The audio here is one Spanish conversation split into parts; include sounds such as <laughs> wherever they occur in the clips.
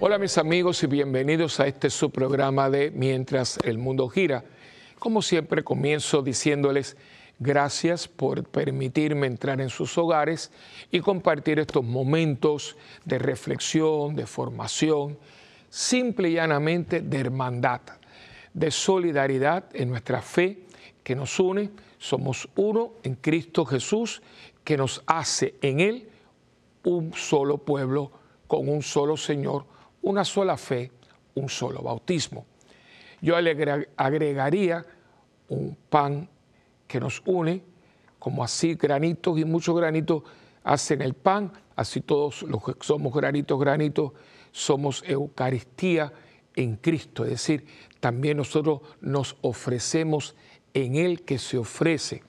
Hola mis amigos y bienvenidos a este su programa de Mientras el mundo gira. Como siempre comienzo diciéndoles gracias por permitirme entrar en sus hogares y compartir estos momentos de reflexión, de formación, simple y llanamente de hermandad, de solidaridad en nuestra fe que nos une. Somos uno en Cristo Jesús que nos hace en Él un solo pueblo con un solo Señor una sola fe, un solo bautismo. Yo le agregaría un pan que nos une, como así granitos y muchos granitos hacen el pan, así todos los que somos granitos, granitos, somos Eucaristía en Cristo, es decir, también nosotros nos ofrecemos en Él que se ofrece,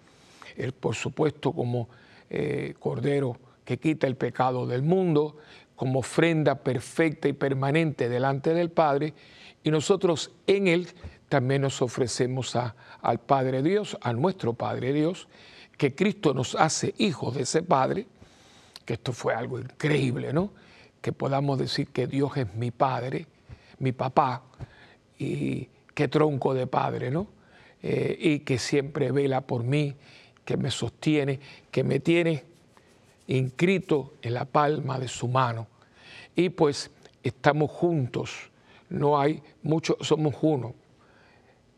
Él por supuesto como eh, Cordero que quita el pecado del mundo, como ofrenda perfecta y permanente delante del Padre, y nosotros en Él también nos ofrecemos a, al Padre Dios, a nuestro Padre Dios, que Cristo nos hace hijos de ese Padre, que esto fue algo increíble, ¿no? Que podamos decir que Dios es mi Padre, mi papá, y qué tronco de Padre, ¿no? Eh, y que siempre vela por mí, que me sostiene, que me tiene inscrito en la palma de su mano. Y pues estamos juntos, no hay mucho, somos uno.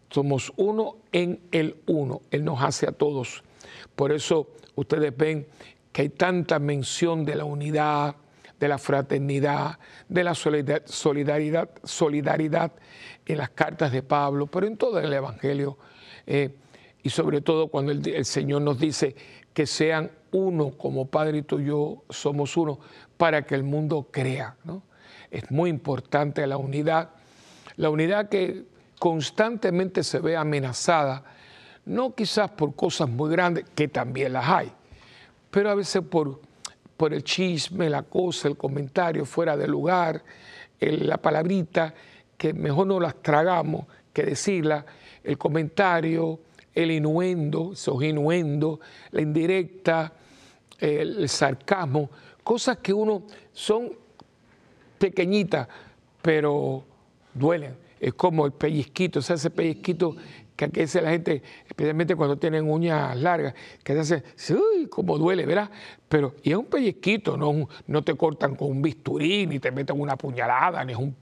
Somos uno en el uno. Él nos hace a todos. Por eso ustedes ven que hay tanta mención de la unidad, de la fraternidad, de la solidaridad, solidaridad en las cartas de Pablo, pero en todo el Evangelio. Eh, y sobre todo cuando el, el Señor nos dice que sean uno como Padre y tú y yo somos uno para que el mundo crea. ¿no? Es muy importante la unidad, la unidad que constantemente se ve amenazada, no quizás por cosas muy grandes, que también las hay, pero a veces por, por el chisme, la cosa, el comentario fuera de lugar, la palabrita, que mejor no las tragamos que decirla, el comentario, el inuendo, esos inuendo, la indirecta, el sarcasmo, cosas que uno son pequeñitas, pero duelen. Es como el pellizquito, o sea, ese pellizquito que aquí dice la gente, especialmente cuando tienen uñas largas, que hace, uy, como duele, ¿verdad? Pero, y es un pellizquito, no, no te cortan con un bisturí, ni te meten una puñalada, ni es un,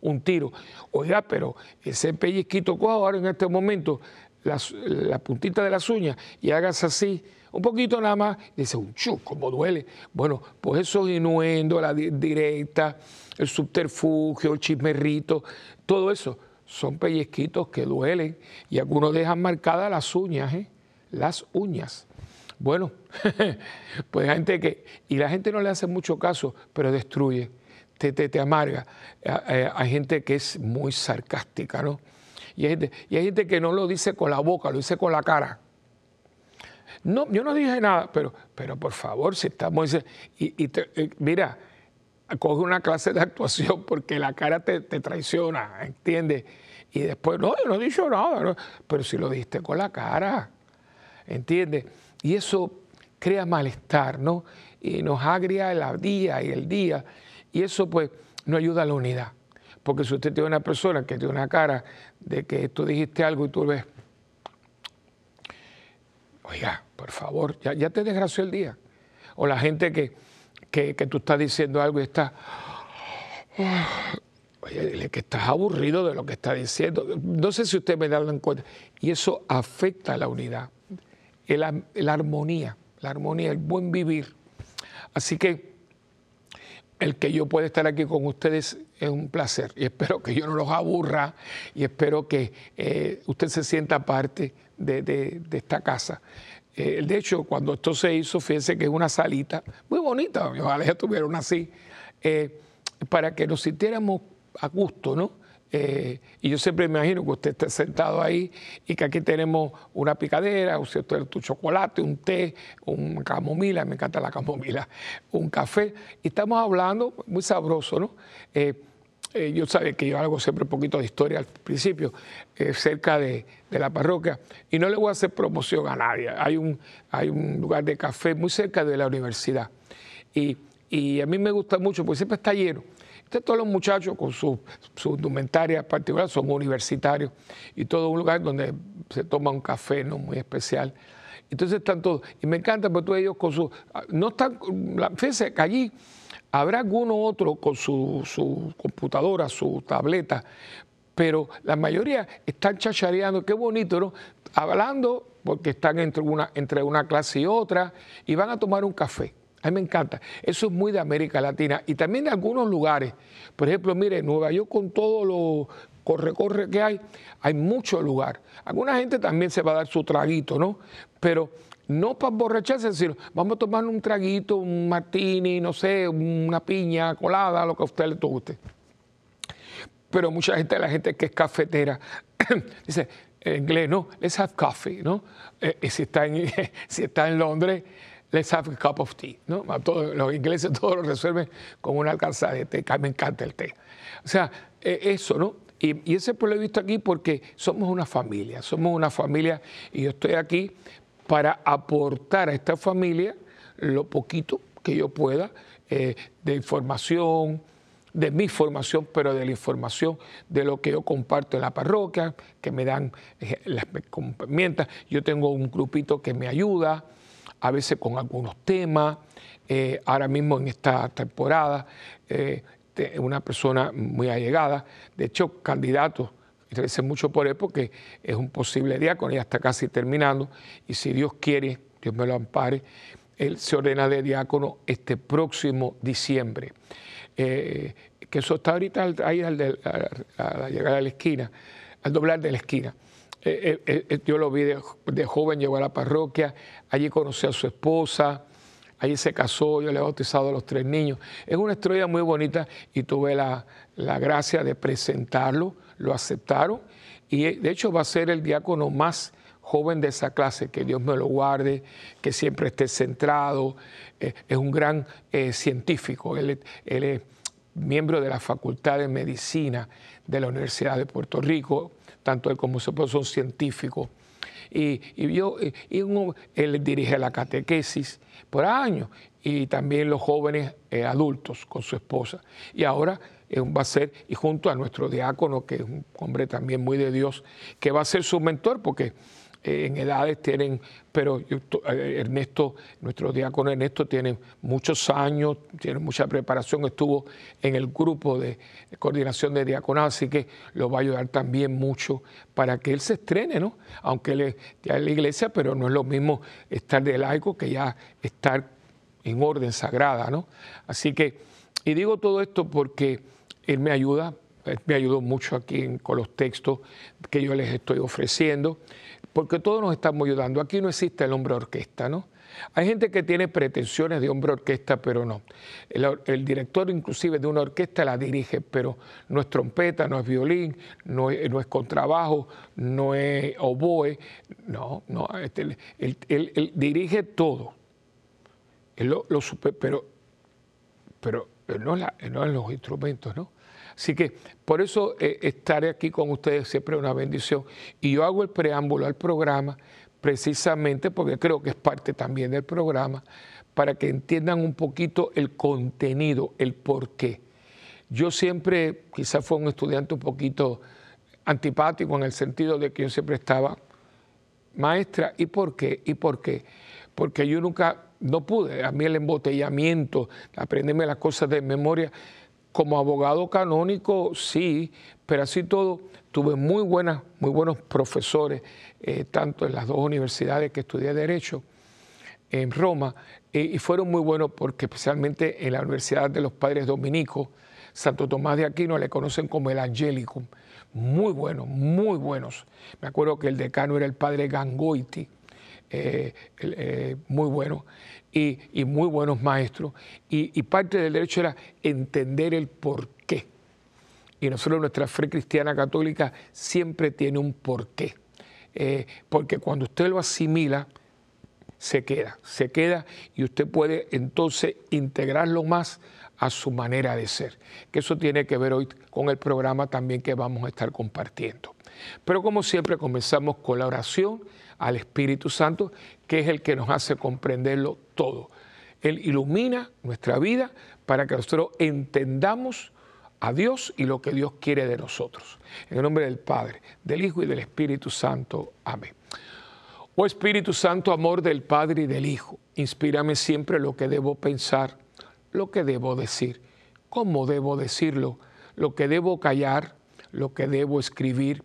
un tiro. Oiga, pero ese pellizquito, coja ahora en este momento la, puntita de las uñas y hagas así, un poquito nada más, y dice, chu, como duele. Bueno, pues esos innuendos, la directa, el subterfugio, el chismerrito, todo eso son pellizquitos que duelen y algunos dejan marcadas las uñas, ¿eh? las uñas. Bueno, <laughs> pues hay gente que, y la gente no le hace mucho caso, pero destruye, te, te, te amarga. Eh, hay gente que es muy sarcástica, ¿no? Y hay, gente, que no lo dice con la boca, lo dice con la cara. No, yo no dije nada, pero, pero por favor, si estamos... Y, y eh, mira, coge una clase de actuación porque la cara te, traiciona, ¿entiendes? Y después, no, yo no he dicho nada, pero si lo diste con la cara, ¿entiendes? Y eso crea malestar, ¿no? Y nos agria el día y el día, y eso pues no ayuda a la unidad. Porque si usted tiene una persona que tiene una cara de que tú dijiste algo y tú ves, oiga, por favor, ya, te desgració el día. O la gente que, que, tú estás diciendo algo y está, oye, que estás aburrido de lo que está diciendo. No sé si usted me da en cuenta. Y eso afecta a la unidad, la armonía, la armonía, el buen vivir. Así que el que yo pueda estar aquí con ustedes es un placer y espero que yo no los aburra y espero que eh, usted se sienta parte de, esta casa. Eh, de hecho, cuando esto se hizo, fíjense que es una salita muy bonita, ojalá ya tuvieron así, eh, para que nos sintiéramos a gusto, ¿no? Eh, y yo siempre me imagino que usted esté sentado ahí y que aquí tenemos una picadera, o sea, tu chocolate, un té, un camomila, me encanta la camomila, un café, y estamos hablando muy sabroso, ¿no? Eh, yo sabe que yo hago siempre un poquito de historia al principio, cerca de, la parroquia, y no le voy a hacer promoción a nadie. Hay un, hay un lugar de café muy cerca de la universidad. Y, y a mí me gusta mucho, porque siempre está lleno todos los muchachos con su, su indumentaria particular son universitarios y todo un lugar donde se toma un café ¿no? muy especial. Entonces están todos, y me encanta porque todos ellos con su, no están, fíjense que allí habrá alguno otro con su, su computadora, su tableta, pero la mayoría están chachareando, qué bonito, ¿no? Hablando porque están entre una, entre una clase y otra y van a tomar un café. A mí me encanta. Eso es muy de América Latina y también de algunos lugares. Por ejemplo, mire, Nueva York con todo lo corre-corre que hay, hay mucho lugar. Alguna gente también se va a dar su traguito, ¿no? Pero no para emborracharse, sino vamos a tomar un traguito, un martini, no sé, una piña colada, lo que a usted le guste. Pero mucha gente, la gente que es cafetera, <coughs> dice, en inglés, no, let's have coffee, ¿no? Eh, y si está en, <laughs> si está en Londres, let's have a cup of tea, ¿no? los ingleses <laughs> todo lo resuelven con una alcanzada de té, me encanta el té. O sea, eh, eso, ¿no? Y, y ese pues lo he visto aquí porque somos una familia, somos una familia y yo estoy aquí para aportar a esta familia lo poquito que yo pueda eh, de información, de mi formación, pero de la información de lo que yo comparto en la parroquia, que me dan eh, las mientas. Yo tengo un grupito que me ayuda, a veces con algunos temas. Eh, ahora mismo en esta temporada, una persona muy allegada, de hecho, candidato, agradece mucho por él porque es un posible diácono, ya está casi terminando, y si Dios quiere, Dios me lo ampare, él se ordena de diácono este próximo diciembre. Eh, que eso está ahorita ahí al a, la esquina, al doblar de la esquina. Eh, eh, yo lo vi de, joven, llegó a la parroquia, allí conocí a su esposa, allí se casó, yo le he bautizado a los tres niños. Es una historia muy bonita y tuve la, la gracia de presentarlo, lo aceptaron y de hecho va a ser el diácono más joven de esa clase, que Dios me lo guarde, que siempre esté centrado, es un gran científico, él, es miembro de la Facultad de Medicina de la Universidad de Puerto Rico, tanto él como su esposo son científicos. Y, yo, y él dirige la catequesis por años y también los jóvenes eh, adultos con su esposa. Y ahora eh, va a ser, y junto a nuestro diácono, que es un hombre también muy de Dios, que va a ser su mentor, porque eh, en edades tienen, pero eh, Ernesto, nuestro diácono Ernesto tiene muchos años, tiene mucha preparación, estuvo en el grupo de coordinación de diaconado, así que lo va a ayudar también mucho para que él se estrene, ¿no? Aunque él ya es la iglesia, pero no es lo mismo estar de laico que ya estar en orden sagrada, ¿no? Así que, y digo todo esto porque él me ayuda, me ayudó mucho aquí con los textos que yo les estoy ofreciendo porque todos nos estamos ayudando. Aquí no existe el hombre orquesta, ¿no? Hay gente que tiene pretensiones de hombre orquesta, pero no. El, director inclusive de una orquesta la dirige, pero no es trompeta, no es violín, no es, contrabajo, no es oboe, no, no, este, él, dirige todo. Lo, pero, pero no, la, los instrumentos, ¿no? Así que por eso eh, estaré aquí con ustedes siempre es una bendición. Y yo hago el preámbulo al programa precisamente porque creo que es parte también del programa, para que entiendan un poquito el contenido, el por qué. Yo siempre, quizás fue un estudiante un poquito antipático en el sentido de que yo siempre estaba, maestra, ¿y por qué? ¿Y por qué? Porque yo nunca, no pude, a mí el embotellamiento, aprenderme las cosas de memoria, como abogado canónico, sí, pero así todo, tuve muy, buenas, muy buenos profesores, eh, tanto en las dos universidades que estudié Derecho, en Roma, eh, y fueron muy buenos porque especialmente en la Universidad de los Padres Dominicos, Santo Tomás de Aquino le conocen como el Angelicum, muy buenos, muy buenos. Me acuerdo que el decano era el padre Gangoiti, eh, muy bueno y, muy buenos maestros. Y, parte del derecho era entender el porqué. Y nosotros, nuestra fe cristiana católica siempre tiene un porqué. Eh, porque cuando usted lo asimila, se queda, se queda y usted puede entonces integrarlo más a su manera de ser. Que eso tiene que ver hoy con el programa también que vamos a estar compartiendo. Pero como siempre comenzamos con la oración al Espíritu Santo, que es el que nos hace comprenderlo todo. Él ilumina nuestra vida para que nosotros entendamos a Dios y lo que Dios quiere de nosotros. En el nombre del Padre, del Hijo y del Espíritu Santo. Amén. Oh Espíritu Santo, amor del Padre y del Hijo, inspírame siempre lo que debo pensar, lo que debo decir, cómo debo decirlo, lo que debo callar, lo que debo escribir,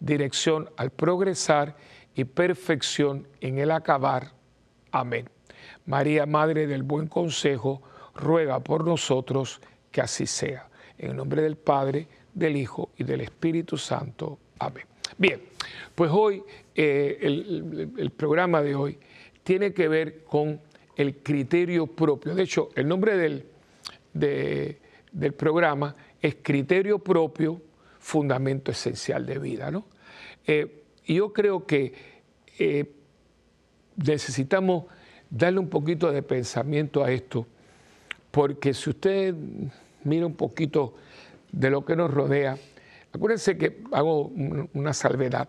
dirección al progresar y perfección en el acabar. Amén. María, Madre del Buen Consejo, ruega por nosotros que así sea. En el nombre del Padre, del Hijo y del Espíritu Santo. Amén. Bien, pues hoy, eh, el, programa de hoy tiene que ver con el criterio propio. De hecho, el nombre del, del programa es criterio propio, fundamento esencial de vida. ¿no? Eh, yo creo que eh, necesitamos darle un poquito de pensamiento a esto porque si usted mira un poquito de lo que nos rodea, acuérdense que hago una salvedad.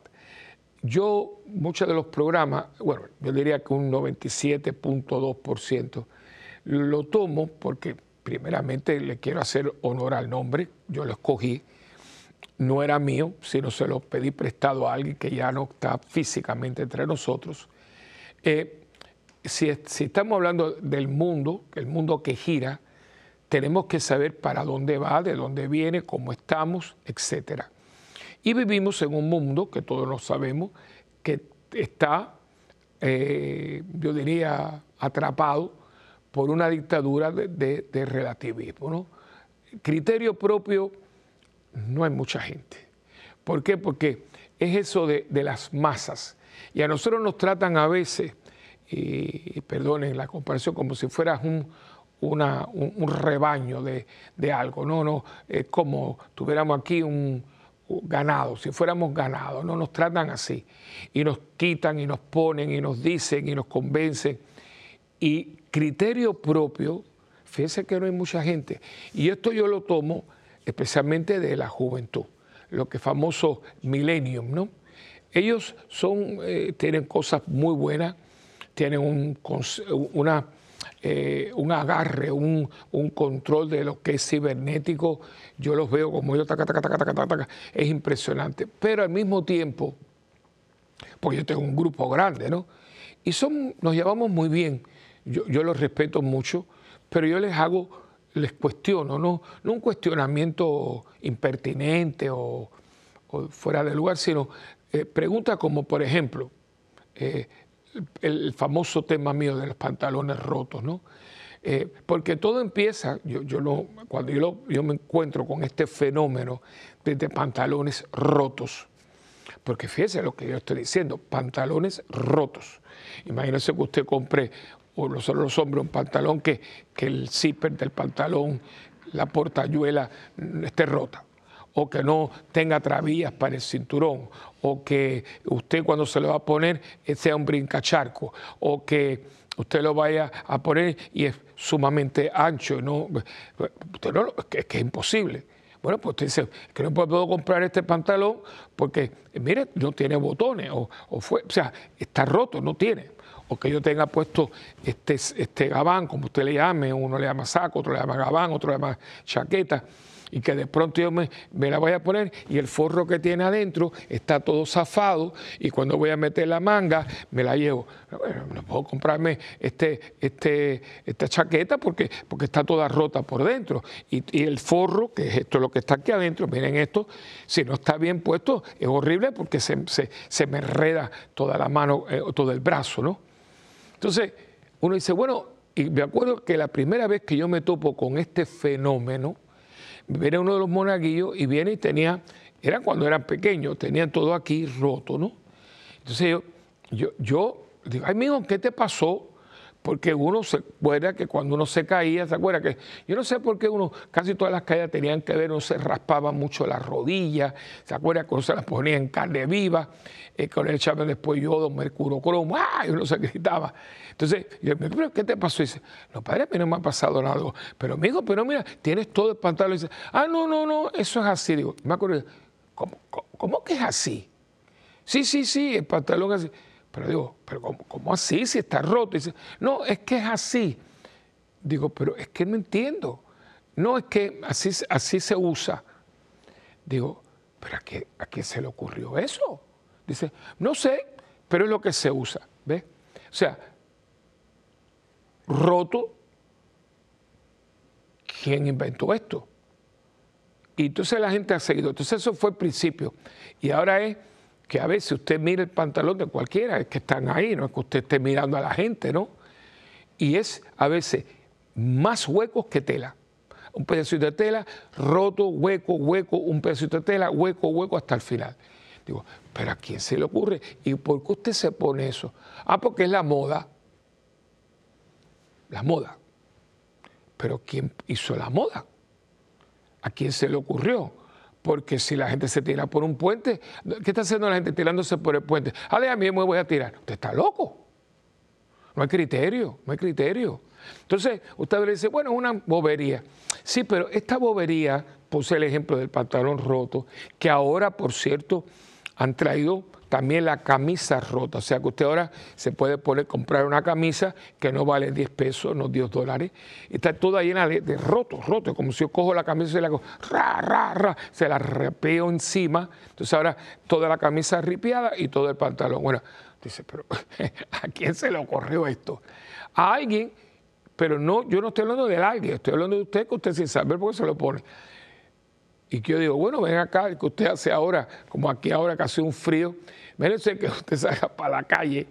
Yo, muchos de los programas, bueno, yo diría que un 97.2%, lo tomo porque primeramente le quiero hacer honor al nombre, yo lo escogí, no era mío, sino se lo pedí prestado a alguien que ya no está físicamente entre nosotros. Eh, si, estamos hablando del mundo, el mundo que gira, tenemos que saber para dónde va, de dónde viene, cómo estamos, etc. Y vivimos en un mundo, que todos lo sabemos, que está, eh, yo diría, atrapado por una dictadura de, relativismo. Criterio propio, no hay mucha gente. ¿Por qué? Porque es eso de, de las masas. Y a nosotros nos tratan a veces y, perdonen la comparación, como si fueras un, un, rebaño de, algo, no, no, es como tuviéramos aquí un, ganado, si fuéramos ganado, no nos tratan así, y nos quitan y nos ponen y nos dicen y nos convencen, y criterio propio, fíjense que no hay mucha gente, y esto yo lo tomo especialmente de la juventud, lo que famoso millennium, ¿no? Ellos son, eh, tienen cosas muy buenas, tienen un, una, eh, un agarre, un, control de lo que es cibernético. Yo los veo como yo, taca, taca, taca, taca, taca, es impresionante. Pero al mismo tiempo, porque yo tengo un grupo grande, ¿no? Y son, nos llevamos muy bien. Yo, yo los respeto mucho, pero yo les hago, les cuestiono, no, no un cuestionamiento impertinente o, fuera de lugar, sino eh, preguntas como, por ejemplo, eh, el famoso tema mío de los pantalones rotos, ¿no? Eh, porque todo empieza, yo, yo cuando yo, yo, me encuentro con este fenómeno de, pantalones rotos, porque fíjese lo que yo estoy diciendo, pantalones rotos. Imagínese que usted compre, o los, los hombres, un pantalón que, que el zipper del pantalón, la portayuela esté rota. O que no tenga travías para el cinturón, o que usted cuando se lo va a poner eh, sea un brincacharco, o que usted lo vaya a poner y es sumamente ancho, no, es, que, es imposible. Bueno, pues usted dice que no puedo comprar este pantalón porque, mire, no tiene botones, o, fue, o sea, está roto, no tiene o que yo tenga puesto este, este gabán, como usted le llame, uno le llama saco, otro le llama gabán, otro le llama chaqueta, y que de pronto yo me, la voy a poner y el forro que tiene adentro está todo zafado y cuando voy a meter la manga me la llevo. no puedo comprarme este, este, esta chaqueta porque, porque está toda rota por dentro y, el forro, que es esto lo que está aquí adentro, miren esto, si no está bien puesto es horrible porque se, se, me enreda toda la mano, eh, todo el brazo, ¿no? Entonces uno dice, bueno, y me acuerdo que la primera vez que yo me topo con este fenómeno, viene uno de los monaguillos y viene y tenía, eran cuando eran pequeños, tenían todo aquí roto, ¿no? Entonces yo, yo, yo digo, ay, mijo, ¿qué te pasó? Porque uno se acuerda que cuando uno se caía, se acuerda que yo no sé por qué uno, casi todas las caídas tenían que ver, uno se raspaba mucho las rodillas, se acuerda que uno se las ponía en carne viva, eh, el echaba después yodo, mercurio cromo, y uno se gritaba. Entonces, yo me digo, ¿qué te pasó? Y dice, no, padre, a mí no me ha pasado nada. Pero dijo, pero mira, tienes todo el pantalón. Y dice, ah, no, no, no, eso es así. Digo, me acuerdo, ¿cómo, cómo, que es así? Sí, sí, sí, el pantalón así. Pero digo, ¿pero cómo, así si está roto? dice, no, es que es así. Digo, pero es que no entiendo. No es que así, así se usa. Digo, ¿pero a, qué, a se le ocurrió eso? Dice, no sé, pero es lo que se usa. ¿Ves? O sea, roto, ¿quién inventó esto? Y entonces la gente ha seguido. Entonces eso fue el principio. Y ahora es que a veces usted mira el pantalón de cualquiera, es que están ahí, no es que usted esté mirando a la gente, ¿no? Y es a veces más huecos que tela. Un pedacito de tela, roto, hueco, hueco, un pedacito de tela, hueco, hueco hasta el final. Digo, pero ¿a quién se le ocurre? ¿Y por qué usted se pone eso? Ah, porque es la moda. La moda. Pero ¿quién hizo la moda? ¿A quién se le ocurrió? Porque si la gente se tira por un puente, ¿qué está haciendo la gente tirándose por el puente? Ah, a mí me voy a tirar. Usted está loco. No hay criterio, no hay criterio. Entonces, usted le dice, bueno, es una bobería. Sí, pero esta bobería, puse el ejemplo del pantalón roto, que ahora, por cierto, han traído también la camisa rota. O sea que usted ahora se puede poner, comprar una camisa que no vale 10 pesos, no 10 dólares. Está toda llena de, rotos, rotos. Como si yo cojo la camisa y la cojo, ra, ra, ra, se la repeo encima. Entonces ahora toda la camisa ripiada y todo el pantalón. Bueno, dice, pero <laughs> ¿a quién se le ocurrió esto? A alguien, pero no, yo no estoy hablando de alguien, estoy hablando de usted que usted sin saber por qué se lo pone. Y que yo digo, bueno, ven acá, que usted hace ahora, como aquí ahora que hace un frío, Mérense que usted salga para la calle,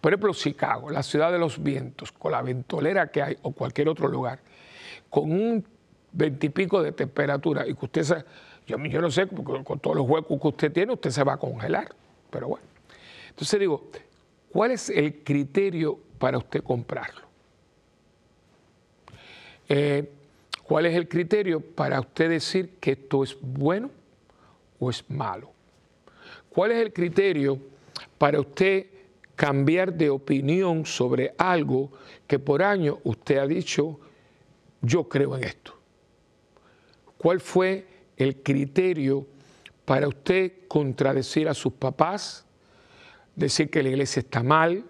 por ejemplo, Chicago, la ciudad de los vientos, con la ventolera que hay, o cualquier otro lugar, con un veintipico de temperatura, y que usted se, yo, no sé, con todos los huecos que usted tiene, usted se va a congelar, pero bueno. Entonces digo, ¿cuál es el criterio para usted comprarlo? Eh, ¿Cuál es el criterio para usted decir que esto es bueno o es malo? ¿Cuál es el criterio para usted cambiar de opinión sobre algo que por años usted ha dicho, yo creo en esto? ¿Cuál fue el criterio para usted contradecir a sus papás, decir que la iglesia está mal?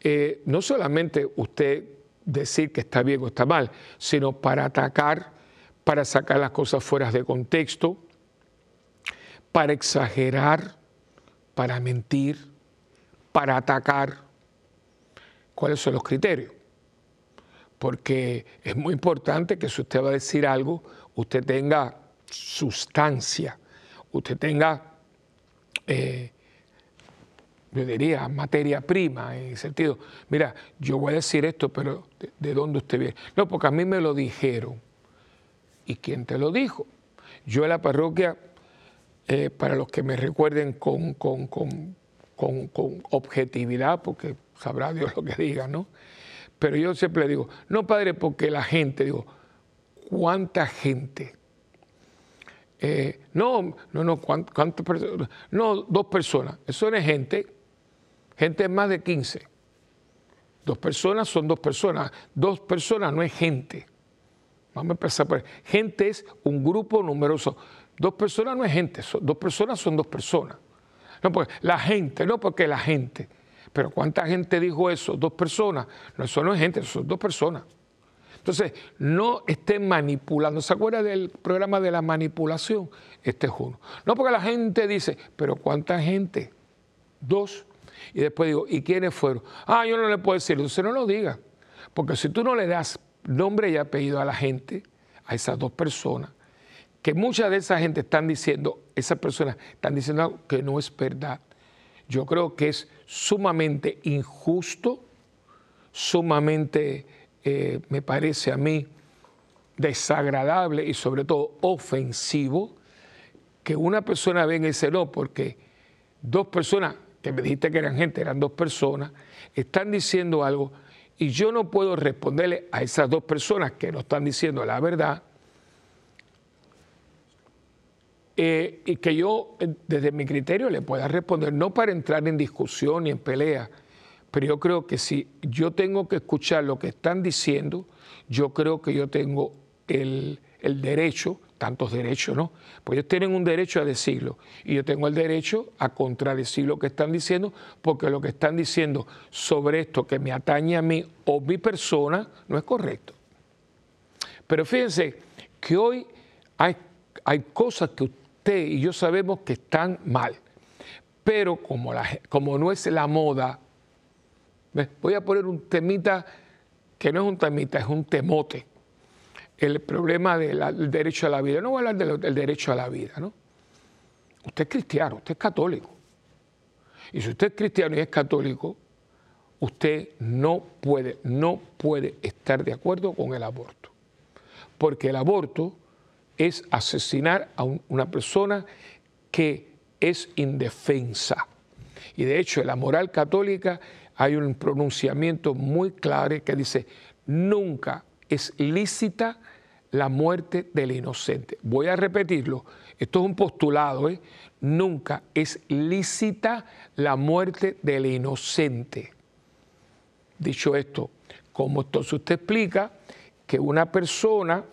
Eh, no solamente usted decir que está bien o está mal, sino para atacar, para sacar las cosas fuera de contexto, para exagerar, para mentir, para atacar. ¿Cuáles son los criterios? Porque es muy importante que si usted va a decir algo, usted tenga sustancia, usted tenga, eh, yo diría, materia prima, en el sentido, mira, yo voy a decir esto, pero ¿de, de dónde usted viene? No, porque a mí me lo dijeron. ¿Y quién te lo dijo? Yo en la parroquia eh, para los que me recuerden con, objetividad, porque sabrá <laughs> Dios lo que diga, ¿no? Pero yo siempre digo, no padre, porque la gente, digo, ¿cuánta gente? Eh, no, no, no, ¿cuántas personas? No, dos personas. Eso no es gente, gente es más de 15. Dos personas son dos personas. Dos personas no es gente. Vamos a empezar por Gente es un grupo numeroso. Dos personas no es gente, dos personas son dos personas. No, pues la gente, no porque la gente. Pero ¿cuánta gente dijo eso? Dos personas. No, eso no es gente, son dos personas. Entonces, no estén manipulando. ¿Se acuerda del programa de la manipulación? Este es uno. No porque la gente dice, pero ¿cuánta gente? Dos. Y después digo, ¿y quiénes fueron? Ah, yo no le puedo decir, entonces no lo diga. Porque si tú no le das nombre y apellido a la gente, a esas dos personas, que mucha de esa gente están diciendo, esas personas están diciendo algo que no es verdad. Yo creo que es sumamente injusto, sumamente, eh, me parece a mí, desagradable y sobre todo ofensivo que una persona venga y dice no, porque dos personas, que me dijiste que eran gente, eran dos personas, están diciendo algo Y yo no puedo responderle a esas dos personas que no están diciendo la verdad eh, y que yo eh, desde mi criterio le pueda responder, no para entrar en discusión ni en pelea, pero yo creo que si yo tengo que escuchar lo que están diciendo, yo creo que yo tengo el, el derecho, tantos derechos, ¿no? Pues ellos tienen un derecho a decirlo y yo tengo el derecho a contradecir lo que están diciendo porque lo que están diciendo sobre esto que me atañe a mí o mi persona no es correcto. Pero fíjense que hoy hay, hay cosas que y yo sabemos que están mal. Pero como, no es la moda, voy a poner un temita que no es un temita, es un temote. El problema del derecho a la vida. No voy a hablar del, derecho a la vida, ¿no? Usted es cristiano, usted es católico. Y si usted es cristiano y es católico, usted no puede, no puede estar de acuerdo con el aborto. Porque el aborto es asesinar a una persona que es indefensa. Y de hecho, en la moral católica hay un pronunciamiento muy claro que dice, nunca es lícita la muerte del inocente. Voy a repetirlo, esto es un postulado, ¿eh? nunca es lícita la muerte del inocente. Dicho esto, ¿cómo entonces usted explica que una persona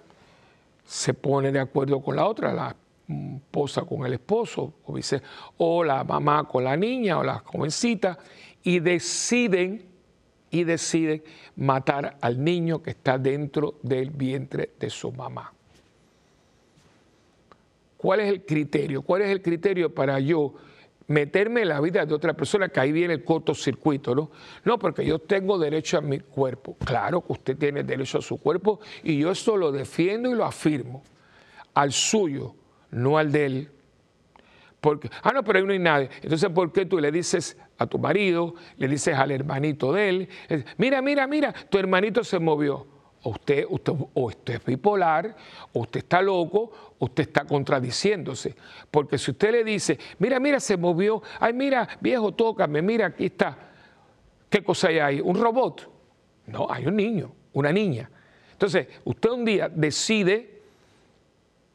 se pone de acuerdo con la otra, la esposa con el esposo, o, dice, o la mamá con la niña o la jovencita, y deciden, y deciden matar al niño que está dentro del vientre de su mamá. ¿Cuál es el criterio? ¿Cuál es el criterio para yo meterme en la vida de otra persona, que ahí viene el cortocircuito, ¿no? No, porque yo tengo derecho a mi cuerpo. Claro que usted tiene derecho a su cuerpo y yo eso lo defiendo y lo afirmo. Al suyo, no al de él. Porque, ah, no, pero ahí no hay nadie. Entonces, ¿por qué tú le dices a tu marido, le dices al hermanito de él, mira, mira, mira, tu hermanito se movió? Usted, usted, o usted es bipolar, o usted está loco, usted está contradiciéndose. Porque si usted le dice, mira, mira, se movió, ay, mira, viejo, tócame, mira, aquí está. ¿Qué cosa hay ahí? ¿Un robot? No, hay un niño, una niña. Entonces, usted un día decide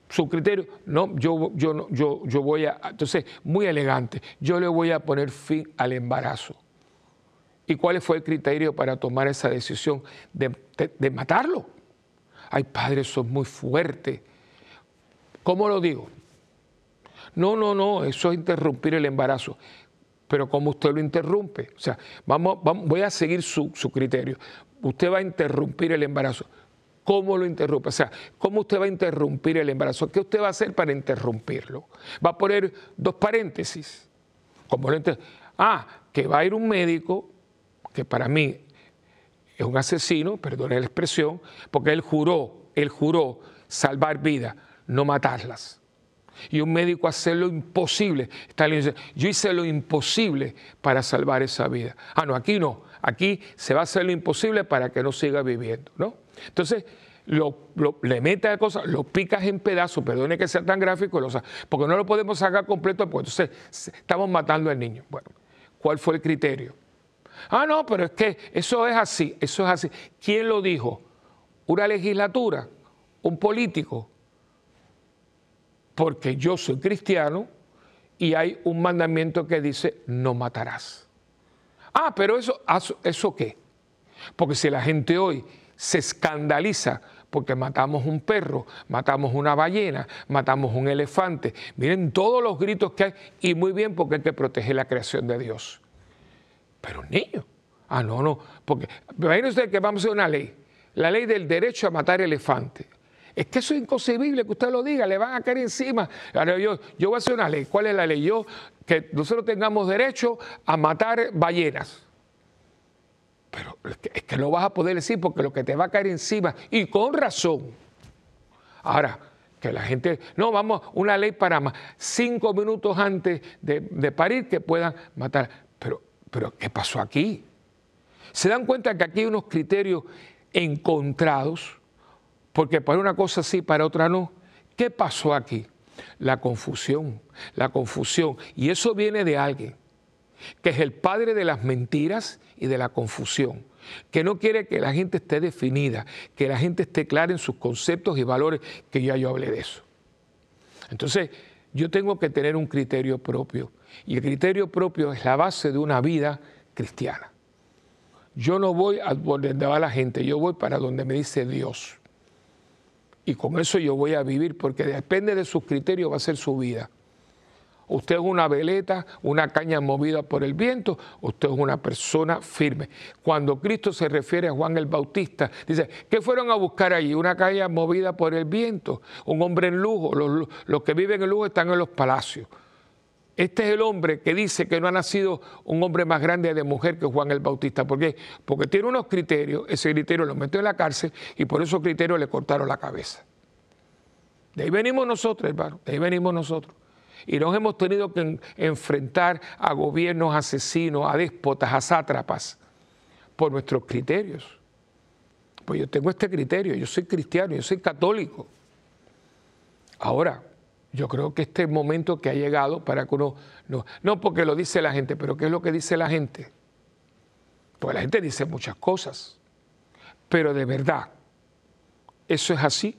su criterio, no, yo, yo, yo, yo voy a, entonces, muy elegante, yo le voy a poner fin al embarazo. ¿Y cuál fue el criterio para tomar esa decisión de, matarlo? Ay, padre, eso es muy fuerte. ¿Cómo lo digo? No, no, no, eso es interrumpir el embarazo. Pero ¿cómo usted lo interrumpe? O sea, vamos, voy a seguir su, criterio. Usted va a interrumpir el embarazo. ¿Cómo lo interrumpe? O sea, ¿cómo usted va a interrumpir el embarazo? ¿Qué usted va a hacer para interrumpirlo? Va a poner dos paréntesis. ¿Cómo lo ah, que va a ir un médico que para mí es un asesino, perdone la expresión, porque él juró, él juró salvar vidas, no matarlas. Y un médico hace lo imposible. yo hice lo imposible para salvar esa vida. Ah, no, aquí no. Aquí se va a hacer lo imposible para que no siga viviendo, ¿no? Entonces, le mete a cosas, lo picas en pedazos, perdone que sea tan gráfico, porque no lo podemos sacar completo, pues entonces estamos matando al niño. Bueno, ¿cuál fue el criterio? Ah, no, pero es que eso es así, eso es así. ¿Quién lo dijo? ¿Una legislatura? ¿Un político? Porque yo soy cristiano y hay un mandamiento que dice no matarás. Ah, pero eso, ¿eso qué? Porque si la gente hoy se escandaliza porque matamos un perro, matamos una ballena, matamos un elefante, miren todos los gritos que hay y muy bien porque hay que proteger la creación de Dios. Pero niño. Ah, no, no. Porque imagínese que vamos a hacer una ley. La ley del derecho a matar elefantes. Es que eso es inconcebible que usted lo diga, le van a caer encima. yo, yo voy a hacer una ley. ¿Cuál es la ley? Yo, que nosotros tengamos derecho a matar ballenas. Pero es que, es que no vas a poder decir porque lo que te va a caer encima, y con razón. Ahora, que la gente, no, vamos, una ley para más, cinco minutos antes de, de parir que puedan matar. Pero ¿qué pasó aquí? Se dan cuenta que aquí hay unos criterios encontrados, porque para una cosa sí, para otra no. ¿Qué pasó aquí? La confusión, la confusión. Y eso viene de alguien. que es el padre de las mentiras y de la confusión, que no quiere que la gente esté definida, que la gente esté clara en sus conceptos y valores, que ya yo hablé de eso. Entonces, yo tengo que tener un criterio propio, y el criterio propio es la base de una vida cristiana. Yo no voy a donde va la gente, yo voy para donde me dice Dios. Y con eso yo voy a vivir, porque depende de sus criterios va a ser su vida. Usted es una veleta, una caña movida por el viento, usted es una persona firme. Cuando Cristo se refiere a Juan el Bautista, dice, ¿qué fueron a buscar allí? Una caña movida por el viento, un hombre en lujo. Los, que viven en lujo están en los palacios. Este es el hombre que dice que no ha nacido un hombre más grande de mujer que Juan el Bautista. ¿Por qué? Porque tiene unos criterios, ese criterio lo metió en la cárcel y por esos criterios le cortaron la cabeza. De ahí venimos nosotros, hermano, de ahí venimos nosotros. Y nos hemos tenido que enfrentar a gobiernos asesinos, a déspotas, a sátrapas, por nuestros criterios. Pues yo tengo este criterio, yo soy cristiano, yo soy católico. Ahora, yo creo que este momento que ha llegado para que uno, no, no porque lo dice la gente, pero ¿qué es lo que dice la gente? Pues la gente dice muchas cosas, pero de verdad, ¿eso es así?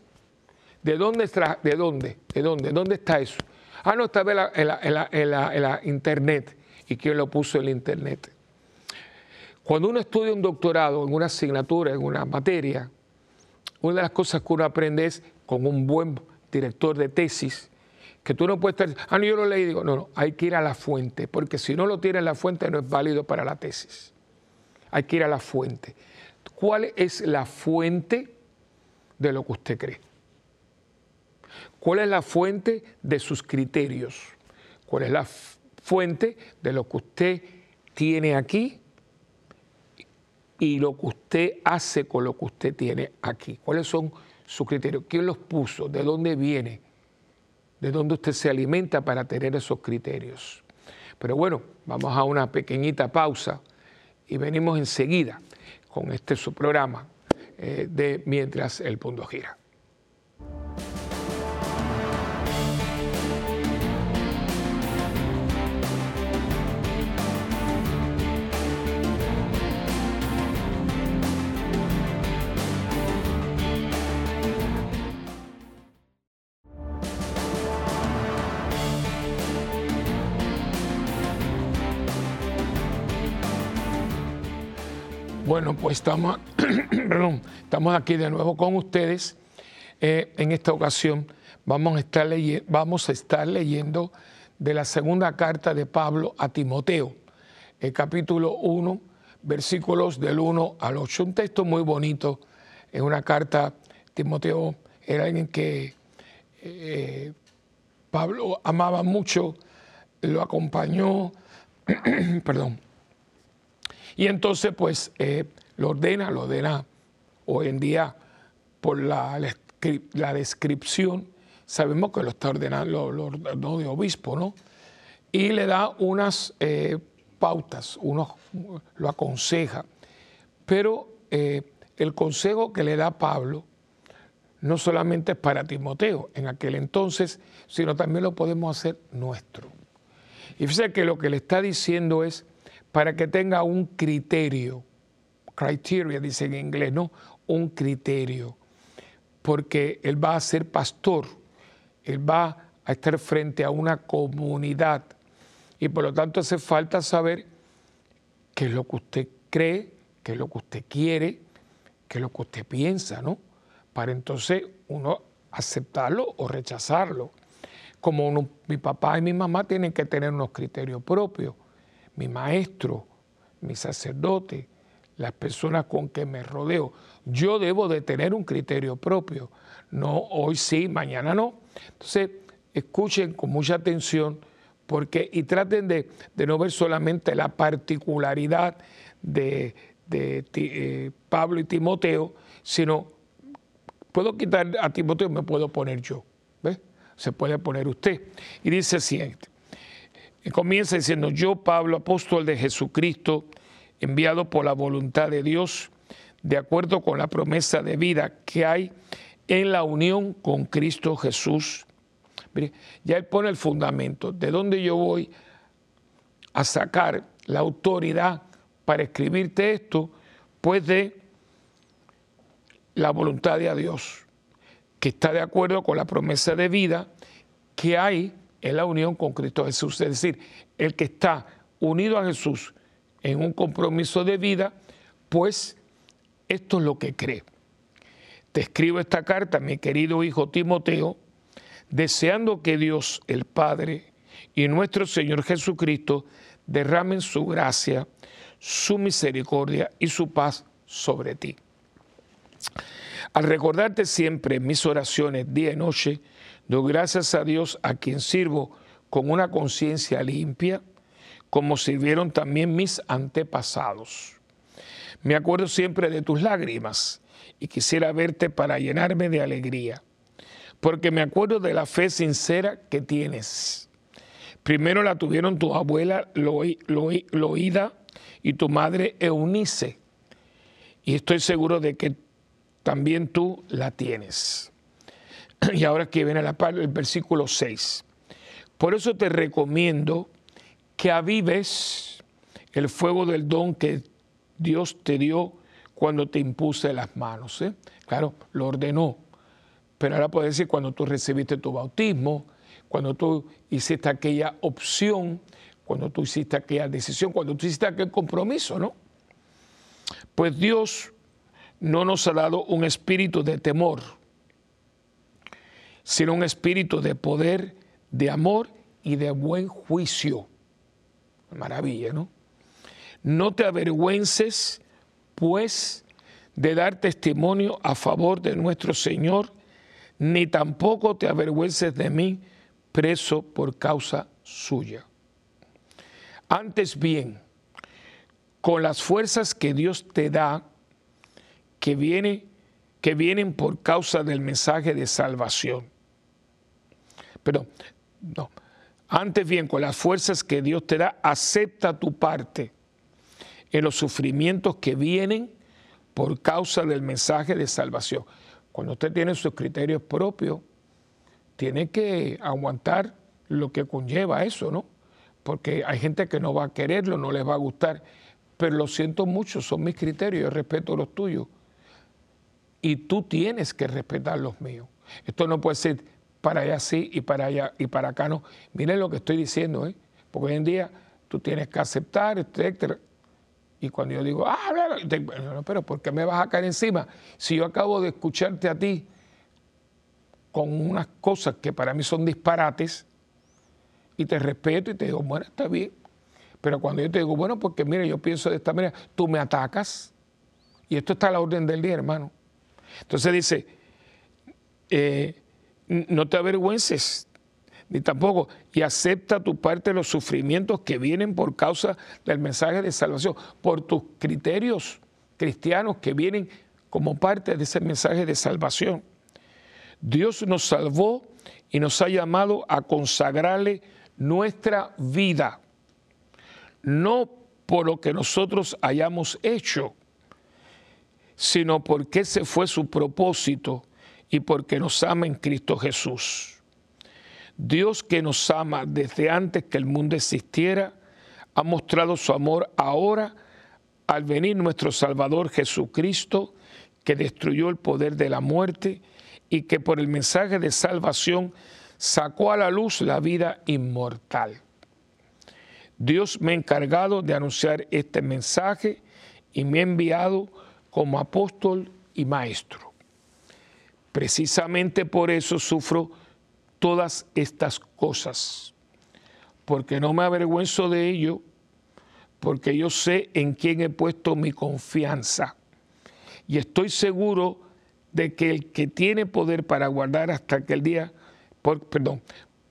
¿De dónde? ¿De dónde? ¿De dónde? ¿Dónde está eso? Ah, no, está en la, en la, internet. ¿Y quién lo puso en la internet? Cuando uno estudia un doctorado en una asignatura, en una materia, una de las cosas que uno aprende es con un buen director de tesis, que tú no puedes estar, ah, no, yo lo leí, digo, no, no, hay que ir a la fuente, porque si no lo tiene en la fuente no es válido para la tesis. Hay que ir a la fuente. ¿Cuál es la fuente de lo que usted cree? ¿Cuál es la fuente de sus criterios? ¿Cuál es la fuente de lo que usted tiene aquí y lo que usted hace con lo que usted tiene aquí? ¿Cuáles son sus criterios? ¿Quién los puso? ¿De dónde viene? de dónde usted se alimenta para tener esos criterios. Pero bueno, vamos a una pequeñita pausa y venimos enseguida con este su programa eh, de Mientras el Mundo Gira. Bueno, pues estamos, <clears throat> estamos aquí de nuevo con ustedes. Eh, en esta ocasión vamos a, estar vamos a estar leyendo de la segunda carta de Pablo a Timoteo, el capítulo 1, versículos del 1 al 8. Un texto muy bonito, es una carta, Timoteo era alguien que eh, Pablo amaba mucho, lo acompañó, <clears throat> perdón, y entonces, pues, eh, lo ordena, lo ordena hoy en día por la, la, descripción, sabemos que lo está ordenando, lo, ordenó de obispo, ¿no? Y le da unas eh, pautas, uno lo aconseja. Pero eh, el consejo que le da Pablo no solamente es para Timoteo en aquel entonces, sino también lo podemos hacer nuestro. Y fíjese que lo que le está diciendo es, para que tenga un criterio, criteria dice en inglés, ¿no? Un criterio, porque él va a ser pastor, él va a estar frente a una comunidad y por lo tanto hace falta saber qué es lo que usted cree, qué es lo que usted quiere, qué es lo que usted piensa, ¿no? Para entonces uno aceptarlo o rechazarlo. Como mi papá y mi mamá tienen que tener unos criterios propios mi maestro, mi sacerdote, las personas con que me rodeo. Yo debo de tener un criterio propio. No hoy sí, mañana no. Entonces, escuchen con mucha atención porque, y traten de, no ver solamente la particularidad de, eh, Pablo y Timoteo, sino puedo quitar a Timoteo, me puedo poner yo. ¿Ves? Se puede poner usted. Y dice así, comienza diciendo, yo Pablo, apóstol de Jesucristo, enviado por la voluntad de Dios, de acuerdo con la promesa de vida que hay en la unión con Cristo Jesús. ya él pone el fundamento, de dónde yo voy a sacar la autoridad para escribirte esto, pues de la voluntad de Dios, que está de acuerdo con la promesa de vida que hay en la unión con Cristo Jesús. Es decir, el que está unido a Jesús en un compromiso de vida, pues esto es lo que cree. Te escribo esta carta, mi querido hijo Timoteo, deseando que Dios, el Padre y nuestro Señor Jesucristo derramen su gracia, su misericordia y su paz sobre ti. Al recordarte siempre mis oraciones día y noche, doy gracias a Dios a quien sirvo con una conciencia limpia, como sirvieron también mis antepasados. Me acuerdo siempre de tus lágrimas y quisiera verte para llenarme de alegría, porque me acuerdo de la fe sincera que tienes. Primero la tuvieron tu abuela Loida y tu madre Eunice, y estoy seguro de que también tú la tienes. <clears throat> Y ahora que viene la parte del versículo 6. Por eso te recomiendo que avives el fuego del don que Dios te dio cuando te impuse las manos. ¿eh? Claro, lo ordenó. Pero ahora puedes decir cuando tú recibiste tu bautismo, cuando tú hiciste aquella opción, cuando tú hiciste aquella decisión, cuando tú hiciste aquel compromiso, ¿no? Pues Dios no nos ha dado un espíritu de temor, sino un espíritu de poder, de amor y de buen juicio. Maravilla, ¿no? No te avergüences, pues, de dar testimonio a favor de nuestro Señor, ni tampoco te avergüences de mí, preso por causa suya. Antes bien, con las fuerzas que Dios te da, que, viene, que vienen por causa del mensaje de salvación. Pero, no, antes bien, con las fuerzas que Dios te da, acepta tu parte en los sufrimientos que vienen por causa del mensaje de salvación. Cuando usted tiene sus criterios propios, tiene que aguantar lo que conlleva eso, ¿no? Porque hay gente que no va a quererlo, no les va a gustar, pero lo siento mucho, son mis criterios, yo respeto los tuyos. Y tú tienes que respetar los míos. Esto no puede ser para allá sí y para allá y para acá no. Miren lo que estoy diciendo, ¿eh? Porque hoy en día tú tienes que aceptar, etcétera. Y cuando yo digo, ah, pero ¿por qué me vas a caer encima? Si yo acabo de escucharte a ti con unas cosas que para mí son disparates, y te respeto y te digo, bueno, está bien. Pero cuando yo te digo, bueno, porque mire, yo pienso de esta manera, tú me atacas. Y esto está a la orden del día, hermano. Entonces dice, eh, no te avergüences ni tampoco, y acepta tu parte de los sufrimientos que vienen por causa del mensaje de salvación, por tus criterios cristianos que vienen como parte de ese mensaje de salvación. Dios nos salvó y nos ha llamado a consagrarle nuestra vida, no por lo que nosotros hayamos hecho, sino porque ese fue su propósito y porque nos ama en Cristo Jesús. Dios que nos ama desde antes que el mundo existiera, ha mostrado su amor ahora al venir nuestro Salvador Jesucristo, que destruyó el poder de la muerte y que por el mensaje de salvación sacó a la luz la vida inmortal. Dios me ha encargado de anunciar este mensaje y me ha enviado como apóstol y maestro. Precisamente por eso sufro todas estas cosas, porque no me avergüenzo de ello, porque yo sé en quién he puesto mi confianza. Y estoy seguro de que el que tiene poder para guardar hasta aquel día, perdón,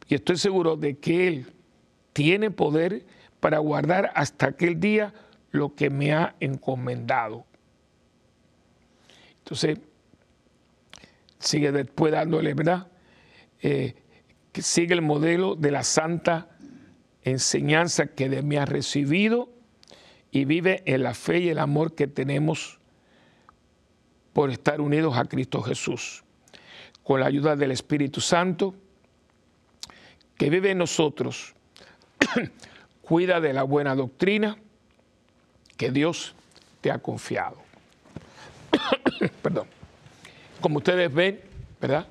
y estoy seguro de que Él tiene poder para guardar hasta aquel día lo que me ha encomendado. Entonces, sigue después dándole, ¿verdad? Eh, sigue el modelo de la santa enseñanza que de mí ha recibido y vive en la fe y el amor que tenemos por estar unidos a Cristo Jesús. Con la ayuda del Espíritu Santo que vive en nosotros, <clears throat> cuida de la buena doctrina, que Dios te ha confiado. <clears throat> Perdón. Como ustedes ven, ¿verdad?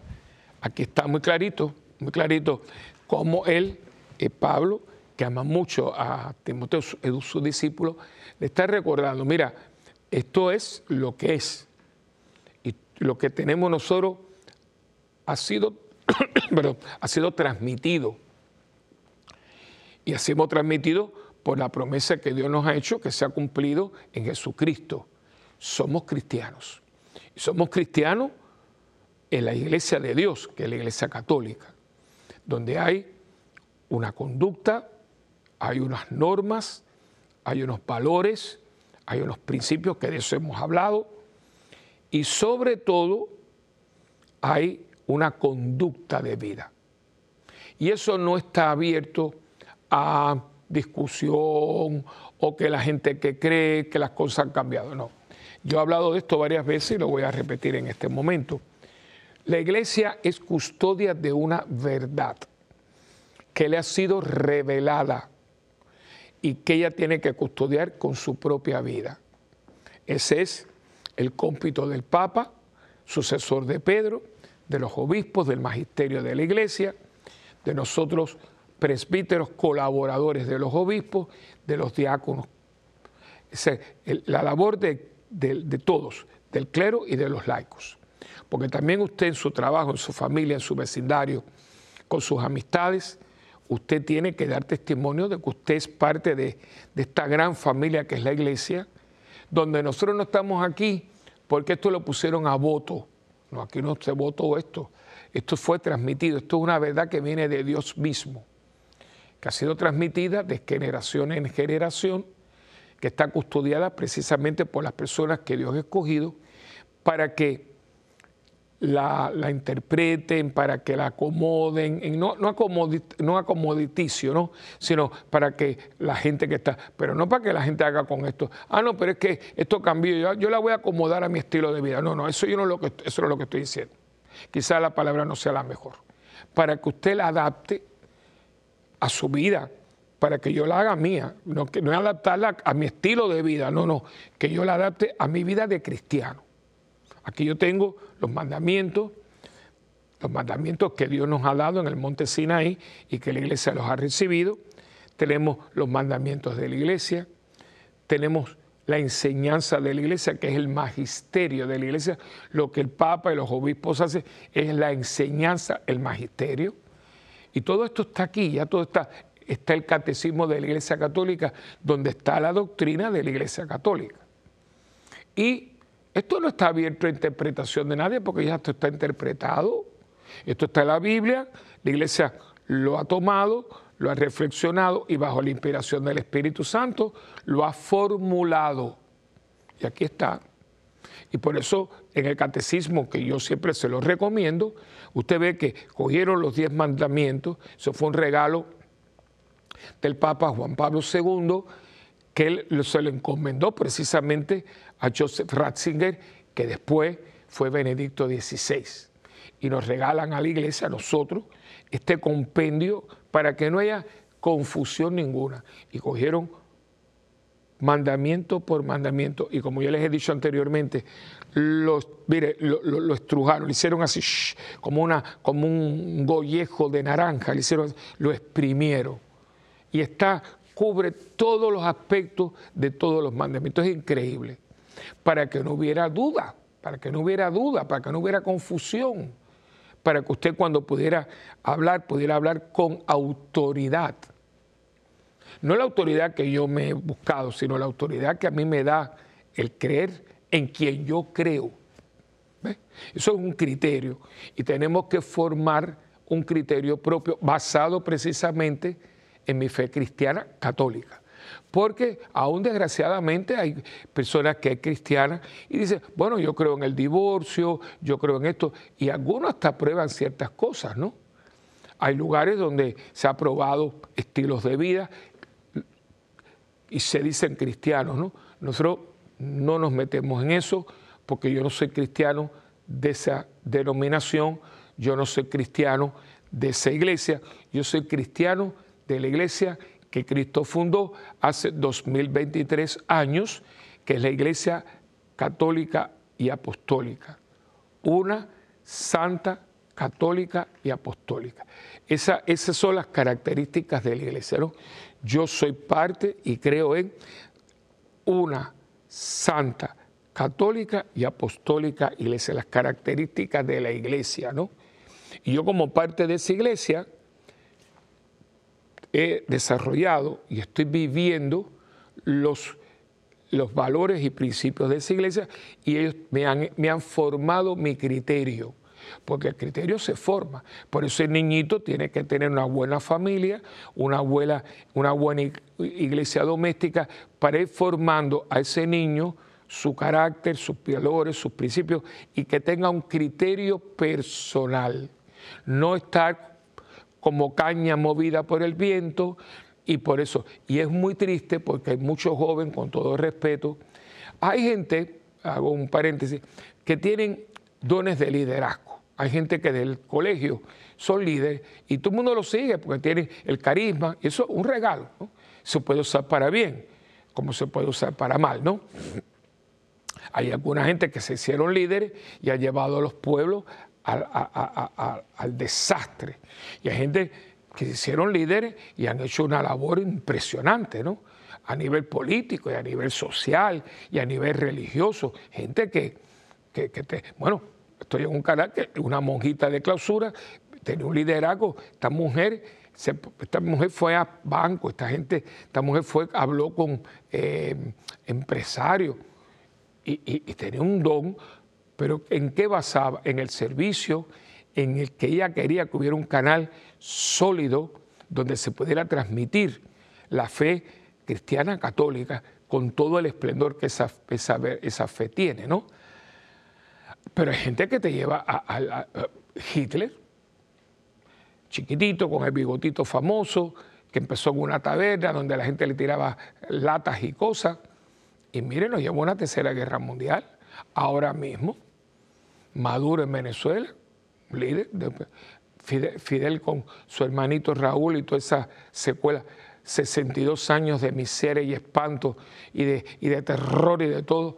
Aquí está muy clarito, muy clarito cómo él, eh, Pablo, que ama mucho a Timoteo, su, su discípulo, le está recordando, mira, esto es lo que es. Y lo que tenemos nosotros ha sido, <coughs> perdón, ha sido transmitido. Y así hemos transmitido por la promesa que Dios nos ha hecho, que se ha cumplido en Jesucristo. Somos cristianos. Somos cristianos en la iglesia de Dios, que es la iglesia católica, donde hay una conducta, hay unas normas, hay unos valores, hay unos principios que de eso hemos hablado, y sobre todo hay una conducta de vida. Y eso no está abierto a discusión o que la gente que cree que las cosas han cambiado. No. Yo he hablado de esto varias veces y lo voy a repetir en este momento. La iglesia es custodia de una verdad que le ha sido revelada y que ella tiene que custodiar con su propia vida. Ese es el cómpito del Papa, sucesor de Pedro, de los obispos, del magisterio de la iglesia, de nosotros presbíteros, colaboradores de los obispos, de los diáconos. la labor de todos, del clero y de los laicos. Porque también usted en su trabajo, en su familia, en su vecindario, con sus amistades, usted tiene que dar testimonio de que usted es parte de, esta gran familia que es la iglesia, donde nosotros no estamos aquí porque esto lo pusieron a voto. No, aquí no se votó esto. Esto fue transmitido. Esto es una verdad que viene de Dios mismo, que ha sido transmitida de generación en generación, que está custodiada precisamente por las personas que Dios ha escogido para que la, interpreten, para que la acomoden, no, no, no acomoditicio, ¿no? sino para que la gente que está, pero no para que la gente haga con esto, ah, no, pero es que esto cambió, yo, la voy a acomodar a mi estilo de vida. No, no, eso yo no lo que, eso es lo que estoy diciendo. Quizá la palabra no sea la mejor. Para que usted la adapte a su vida, para que yo la haga mía, no, que no adaptarla a mi estilo de vida, no, no, que yo la adapte a mi vida de cristiano. Aquí yo tengo los mandamientos, los mandamientos que Dios nos ha dado en el monte Sinaí y que la iglesia los ha recibido. Tenemos los mandamientos de la iglesia, tenemos la enseñanza de la iglesia, que es el magisterio de la iglesia. Lo que el Papa y los obispos hacen es la enseñanza, el magisterio. Y todo esto está aquí, ya todo está. Está el catecismo de la iglesia católica, donde está la doctrina de la iglesia católica. Y esto no está abierto a interpretación de nadie porque ya esto está interpretado. Esto está en la Biblia, la iglesia lo ha tomado, lo ha reflexionado y bajo la inspiración del Espíritu Santo lo ha formulado. Y aquí está. Y por eso en el catecismo, que yo siempre se lo recomiendo, usted ve que cogieron los diez mandamientos, eso fue un regalo del Papa Juan Pablo II, que él se lo encomendó precisamente a Joseph Ratzinger, que después fue Benedicto XVI. Y nos regalan a la iglesia, a nosotros, este compendio para que no haya confusión ninguna. Y cogieron mandamiento por mandamiento. Y como yo les he dicho anteriormente, los, mire, lo, estrujaron, lo hicieron así, como, una, como un gollejo de naranja, lo, hicieron, lo exprimieron. Y está cubre todos los aspectos de todos los mandamientos. Es increíble. Para que no hubiera duda, para que no hubiera duda, para que no hubiera confusión, para que usted cuando pudiera hablar, pudiera hablar con autoridad. No la autoridad que yo me he buscado, sino la autoridad que a mí me da el creer en quien yo creo. Eso es un criterio y tenemos que formar un criterio propio basado precisamente en mi fe cristiana católica. Porque aún desgraciadamente hay personas que es cristianas y dicen, bueno, yo creo en el divorcio, yo creo en esto, y algunos hasta prueban ciertas cosas, ¿no? Hay lugares donde se ha probado estilos de vida y se dicen cristianos, ¿no? Nosotros no nos metemos en eso porque yo no soy cristiano de esa denominación, yo no soy cristiano de esa iglesia, yo soy cristiano de la iglesia que Cristo fundó hace 2023 años, que es la Iglesia Católica y Apostólica. Una santa, católica y apostólica. esas son las características de la iglesia. Yo soy parte y creo en una santa, católica y apostólica iglesia, las características de la iglesia, ¿no? Y yo como parte de esa iglesia he desarrollado y estoy viviendo los, los valores y principios de esa iglesia y ellos me han, me han formado mi criterio porque el criterio se forma. Por eso el niñito tiene que tener una buena familia, una, abuela, una buena iglesia doméstica para ir formando a ese niño su carácter, sus valores, sus principios y que tenga un criterio personal. No estar como caña movida por el viento y por eso. Y es muy triste porque hay muchos jóvenes, con todo respeto, hay gente, hago un paréntesis, que tienen dones de liderazgo hay gente que del colegio son líderes y todo el mundo lo sigue porque tienen el carisma. Y eso es un regalo. Se puede usar para bien, como se puede usar para mal, ¿no? Hay alguna gente que se hicieron líderes y ha llevado a los pueblos al, desastre. Y hay gente que se hicieron líderes y han hecho una labor impresionante, ¿no? A nivel político y a nivel social y a nivel religioso. Gente que, que, te, bueno, estoy en un canal que una monjita de clausura tenía un liderazgo. Esta mujer, esta mujer fue a banco, esta gente, esta mujer fue, habló con eh, empresarios y, tenía un don, pero ¿en qué basaba? En el servicio, en el que ella quería que hubiera un canal sólido donde se pudiera transmitir la fe cristiana católica con todo el esplendor que esa, esa, fe tiene, ¿no? Pero hay gente que te lleva a, Hitler, chiquitito, con el bigotito famoso, que empezó en una taberna donde la gente le tiraba latas y cosas. Y miren, nos llevó a una tercera guerra mundial. Ahora mismo, Maduro en Venezuela, líder, Fidel, con su hermanito Raúl y toda esa secuela, 62 años de miseria y espanto y de, y de terror y de todo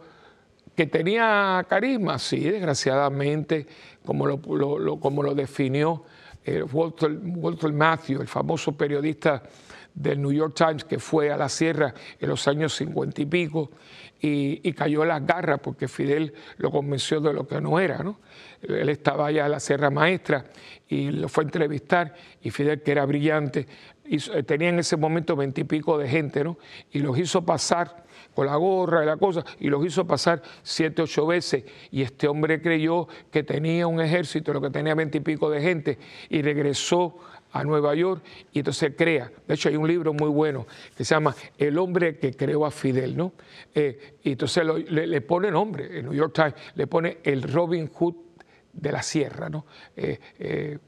que tenía carisma, sí, desgraciadamente, como lo, como lo definió eh, Walter, Walter Matthew, el famoso periodista del New York Times que fue a la sierra en los años cincuenta y pico y, cayó las garras porque Fidel lo convenció de lo que no era. ¿no? Él estaba allá en la Sierra Maestra y lo fue a entrevistar y Fidel, que era brillante, eh, tenía en ese momento veintipico de gente ¿no? y los hizo pasar con la gorra y la cosa, y los hizo pasar siete, ocho veces. Y este hombre creyó que tenía un ejército, lo que tenía veintipico de gente, y regresó a Nueva York y entonces crea. De hecho, hay un libro muy bueno que se llama El hombre que creó a Fidel, ¿no? Eh, y entonces le, pone nombre, el New York Times le pone el Robin Hood de la Sierra, ¿no? Eh, eh,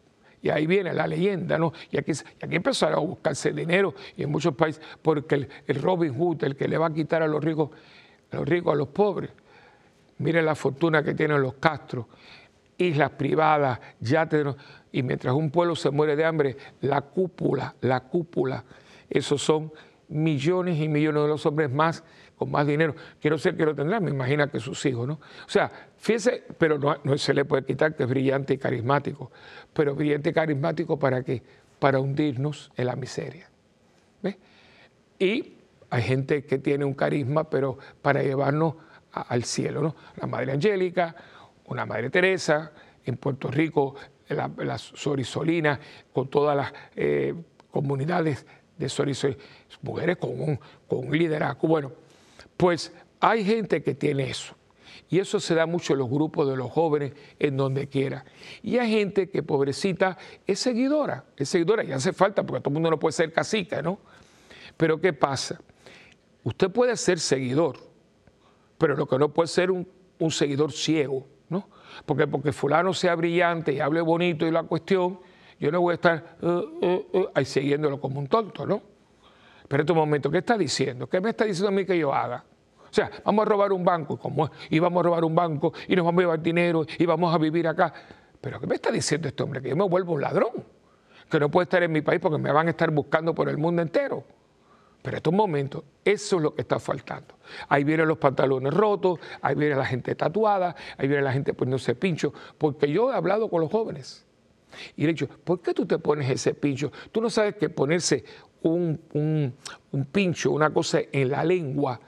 y ahí viene la leyenda, ¿no? Y aquí, aquí empezaron a buscarse dinero y en muchos países, porque el, Robin Hood, el que le va a quitar a los ricos, a los ricos a los pobres. Miren la fortuna que tienen los Castro, islas privadas, yates, y mientras un pueblo se muere de hambre, la cúpula, la cúpula, esos son millones y millones de los hombres más con más dinero. Quiero ser que lo tendrán, me imagino que sus hijos, ¿no? O sea, fíjese, pero no, se le puede quitar que es brillante y carismático. Pero brillante y carismático para qué? Para hundirnos en la miseria. ¿Ves? Y hay gente que tiene un carisma, pero para llevarnos al cielo, ¿no? La Madre Angélica, una Madre Teresa, en Puerto Rico, la, la Sorisolina, con todas las eh, comunidades de Sorisolina, mujeres con un, con un liderazgo. Bueno, pues hay gente que tiene eso. Y eso se da mucho en los grupos de los jóvenes, en donde quiera. Y hay gente que, pobrecita, es seguidora, es seguidora, y hace falta, porque todo el mundo no puede ser cacica, ¿no? Pero ¿qué pasa? Usted puede ser seguidor, pero lo que no puede ser un, seguidor ciego, ¿no? Porque porque fulano sea brillante y hable bonito y la cuestión, yo no voy a estar uh, uh, uh, ahí siguiéndolo como un tonto, ¿no? Pero en este momento, ¿qué está diciendo? ¿Qué me está diciendo a mí que yo haga? O sea, vamos a robar un banco, como y vamos a robar un banco y nos vamos a llevar dinero y vamos a vivir acá. Pero ¿qué me está diciendo este hombre? Que yo me vuelvo un ladrón, que no puedo estar en mi país porque me van a estar buscando por el mundo entero. Pero estos momentos, eso es lo que está faltando. Ahí vienen los pantalones rotos, ahí viene la gente tatuada, ahí viene la gente poniéndose pincho, porque yo he hablado con los jóvenes y le he dicho, ¿por qué tú te pones ese pincho? Tú no sabes que ponerse un, un pincho, una cosa en la lengua,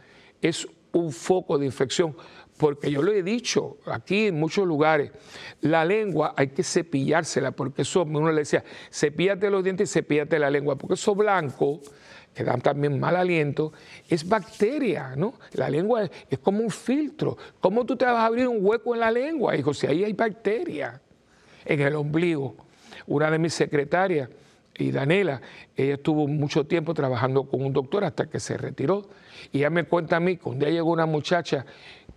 es un foco de infección porque yo lo he dicho aquí en muchos lugares, la lengua hay que cepillársela, porque eso, uno le decía, cepíllate los dientes y cepíllate la lengua, porque eso blanco, que da también mal aliento, es bacteria, ¿no? La lengua es, como un filtro. ¿Cómo tú te vas a abrir un hueco en la lengua, hijo? Si ahí hay bacteria en el ombligo. Una de mis secretarias, y Danela, ella estuvo mucho tiempo trabajando con un doctor hasta que se retiró. Y ella me cuenta a mí que un día llegó una muchacha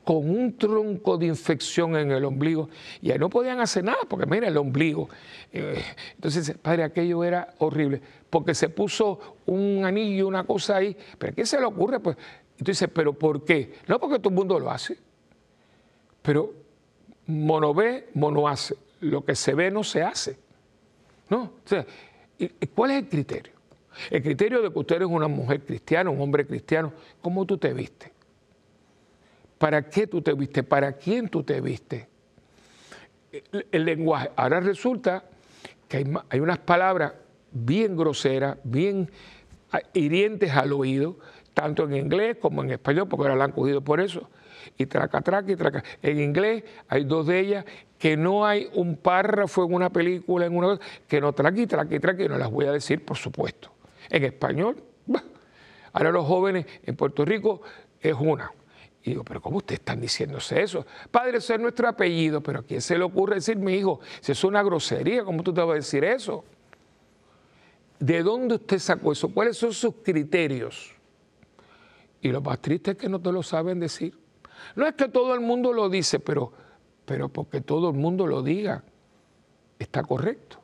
con un tronco de infección en el ombligo y ahí no podían hacer nada porque mira el ombligo. Eh, entonces, padre, aquello era horrible porque se puso un anillo, una cosa ahí. ¿Pero qué se le ocurre? Pues, entonces, ¿pero por qué? No porque todo el mundo lo hace, pero mono ve, mono hace. Lo que se ve no se hace. ¿No? O sea, ¿cuál es el criterio? El criterio de que usted es una mujer cristiana, un hombre cristiano, ¿cómo tú te viste? ¿Para qué tú te viste? ¿Para quién tú te viste? El, lenguaje. Ahora resulta que hay, unas palabras bien groseras, bien hirientes al oído, tanto en inglés como en español, porque ahora la han cogido por eso. Y traca, traca y traca. En inglés hay dos de ellas que no hay un párrafo en una película, en una que no traca y traca, y no las voy a decir, por supuesto. En español, ahora los jóvenes en Puerto Rico es una. Y digo, pero ¿cómo ustedes están diciéndose eso? Padre, ese es nuestro apellido, pero ¿a quién se le ocurre decir mi hijo? Si es una grosería, ¿cómo tú te vas a decir eso? ¿De dónde usted sacó eso? ¿Cuáles son sus criterios? Y lo más triste es que no te lo saben decir. No es que todo el mundo lo dice, pero, pero porque todo el mundo lo diga, está correcto.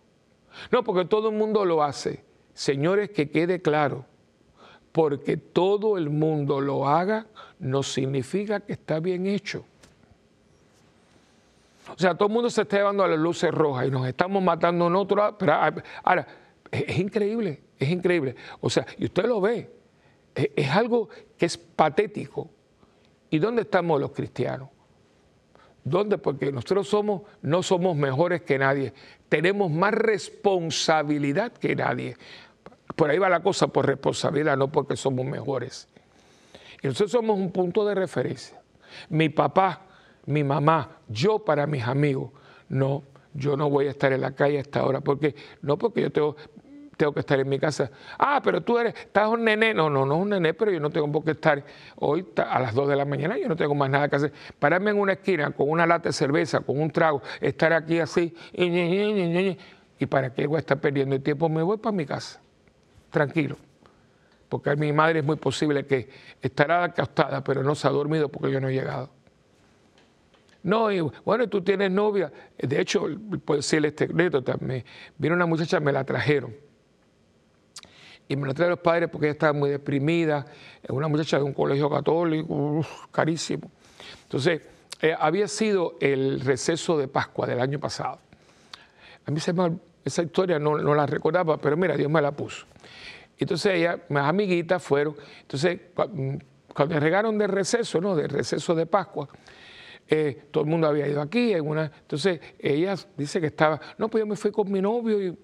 No, porque todo el mundo lo hace. Señores, que quede claro porque todo el mundo lo haga no significa que está bien hecho. O sea, todo el mundo se está llevando a las luces rojas y nos estamos matando en otro. Pero ah, ahora, es, increíble, es increíble. O sea, y usted lo ve, es, es algo que es patético. ¿Y dónde estamos los cristianos? ¿Dónde? Porque nosotros somos, no somos mejores que nadie, tenemos más responsabilidad que nadie. Por ahí va la cosa, por responsabilidad, no porque somos mejores. Y nosotros somos un punto de referencia. Mi papá, mi mamá, yo para mis amigos, no, yo no voy a estar en la calle a esta hora, porque no porque yo tengo, tengo que estar en mi casa. Ah, pero tú eres, estás un nené. No, no, no es un nené, pero yo no tengo por qué estar hoy a las 2 de la mañana, yo no tengo más nada que hacer. Pararme en una esquina con una lata de cerveza, con un trago, estar aquí así, y para qué voy a estar perdiendo el tiempo, me voy para mi casa tranquilo, porque mi madre es muy posible que estará acostada, pero no se ha dormido porque yo no he llegado. No, y bueno, tú tienes novia. De hecho, puedo decirle este anécdota. Me, vino una muchacha, me la trajeron. Y me la trajeron los padres porque ella estaba muy deprimida. Una muchacha de un colegio católico, carísimo. Entonces, eh, había sido el receso de Pascua del año pasado. A mí se me, esa historia no la recordaba, pero mira, Dios me la puso. Entonces ella, mis amiguitas fueron, entonces mm, cuando llegaron de receso, ¿no? De receso de Pascua, eh, todo el mundo había ido aquí, en una, entonces ella dice que estaba, no, pues yo me fui con mi novio, y,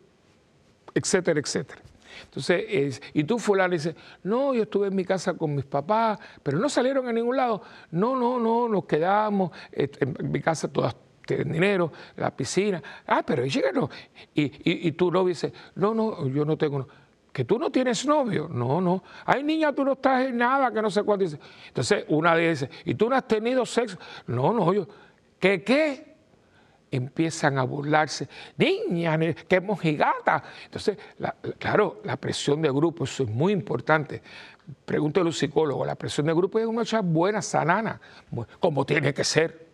etcétera, etcétera. Entonces, y tú fulano dice, no, yo estuve en mi casa con mis papás, pero no salieron a ningún lado. No, no, no, nos quedamos, en mi casa todas tienen dinero, la piscina. Ah, pero llegaron. Y, y, y tu novio dice, no, no, yo no tengo que tú no tienes novio. No, no. Ay, niña, tú no estás nada, que no sé cuánto dice. Entonces, una dice, ¿y tú no has tenido sexo? No, no, yo. ¿Qué qué? Empiezan a burlarse. Niña, qué mojigata. Entonces, claro, la presión de grupo, eso es muy importante. Pregúntale a los psicólogos, la presión de grupo es una cosa buena, sanana, como tiene que ser.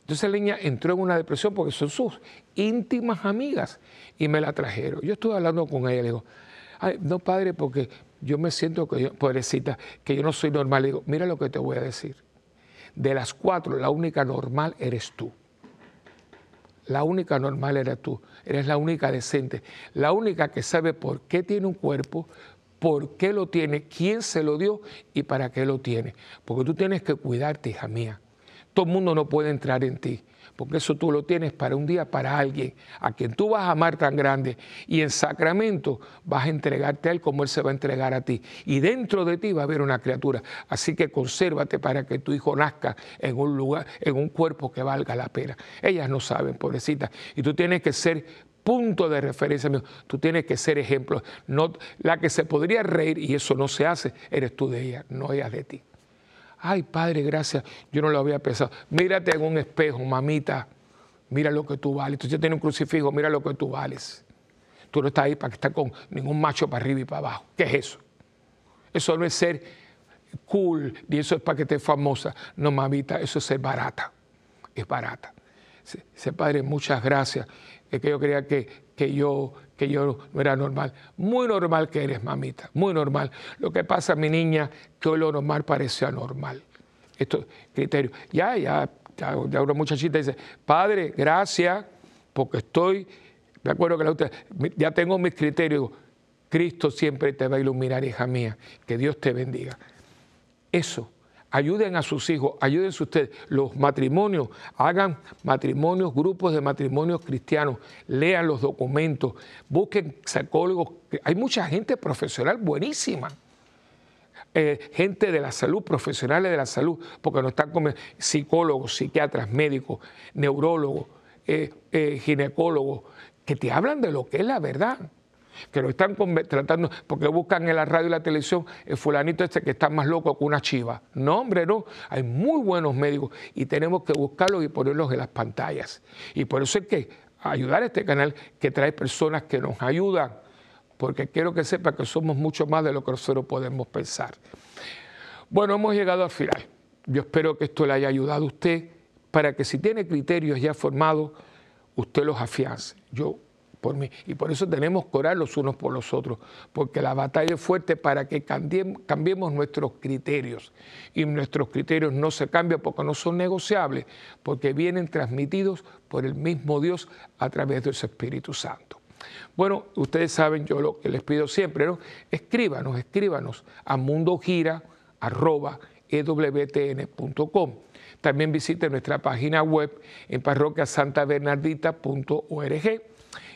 Entonces la niña entró en una depresión porque son sus íntimas amigas y me la trajeron. Yo estuve hablando con ella y le digo, no padre, porque yo me siento, que yo, pobrecita, que yo no soy normal. Digo, mira lo que te voy a decir. De las cuatro, la única normal eres tú. La única normal eres tú. Eres la única decente. La única que sabe por qué tiene un cuerpo, por qué lo tiene, quién se lo dio y para qué lo tiene. Porque tú tienes que cuidarte, hija mía. Todo el mundo no puede entrar en ti porque eso tú lo tienes para un día, para alguien a quien tú vas a amar tan grande y en sacramento vas a entregarte a Él como Él se va a entregar a ti. Y dentro de ti va a haber una criatura. Así que consérvate para que tu hijo nazca en un lugar, en un cuerpo que valga la pena. Ellas no saben, pobrecitas. Y tú tienes que ser punto de referencia. Tú tienes que ser ejemplo. No, la que se podría reír, y eso no se hace, eres tú de ella, no ella de ti. Ay, Padre, gracias. Yo no lo había pensado. Mírate en un espejo, mamita. Mira lo que tú vales. Tú ya tienes un crucifijo, mira lo que tú vales. Tú no estás ahí para que estés con ningún macho para arriba y para abajo. ¿Qué es eso? Eso no es ser cool, ni eso es para que estés famosa. No, mamita, eso es ser barata. Es barata. Dice, Padre, muchas gracias. Es que yo creía que, que yo que yo no era normal. Muy normal que eres, mamita, muy normal. Lo que pasa, mi niña, que hoy lo normal parece anormal. Esto criterio. Ya, ya, ya, una muchachita dice, padre, gracias, porque estoy, de acuerdo que la ya tengo mis criterios. Cristo siempre te va a iluminar, hija mía. Que Dios te bendiga. Eso ayuden a sus hijos, ayúdense ustedes. Los matrimonios, hagan matrimonios, grupos de matrimonios cristianos, lean los documentos, busquen psicólogos. Hay mucha gente profesional buenísima. Eh, gente de la salud, profesionales de la salud, porque no están como psicólogos, psiquiatras, médicos, neurólogos, eh, eh, ginecólogos, que te hablan de lo que es la verdad que lo están tratando, porque buscan en la radio y la televisión el fulanito este que está más loco que una chiva. No, hombre, no. Hay muy buenos médicos y tenemos que buscarlos y ponerlos en las pantallas. Y por eso hay que ayudar a este canal que trae personas que nos ayudan, porque quiero que sepa que somos mucho más de lo que nosotros podemos pensar. Bueno, hemos llegado al final. Yo espero que esto le haya ayudado a usted para que si tiene criterios ya formados, usted los afiance. Yo Y por eso tenemos que orar los unos por los otros, porque la batalla es fuerte para que cambiemos nuestros criterios. Y nuestros criterios no se cambian porque no son negociables, porque vienen transmitidos por el mismo Dios a través de Espíritu Santo. Bueno, ustedes saben, yo lo que les pido siempre, ¿no? Escríbanos, escríbanos a mundogira.ewtn.com. También visite nuestra página web en parroquiasantabernardita.org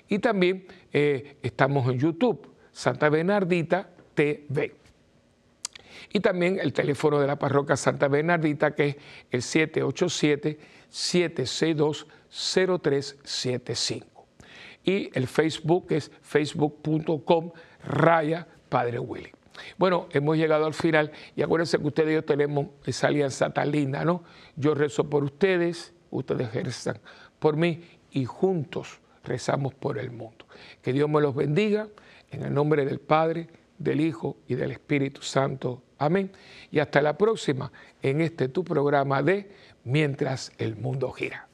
y también eh, estamos en YouTube, Santa Bernardita TV. Y también el teléfono de la parroquia Santa Bernardita, que es el 787-762-0375. Y el Facebook es facebook.com raya Padre Willy. Bueno, hemos llegado al final y acuérdense que ustedes y yo tenemos esa alianza tan linda, ¿no? Yo rezo por ustedes, ustedes rezan por mí y juntos rezamos por el mundo. Que Dios me los bendiga en el nombre del Padre, del Hijo y del Espíritu Santo. Amén. Y hasta la próxima en este tu programa de Mientras el mundo gira.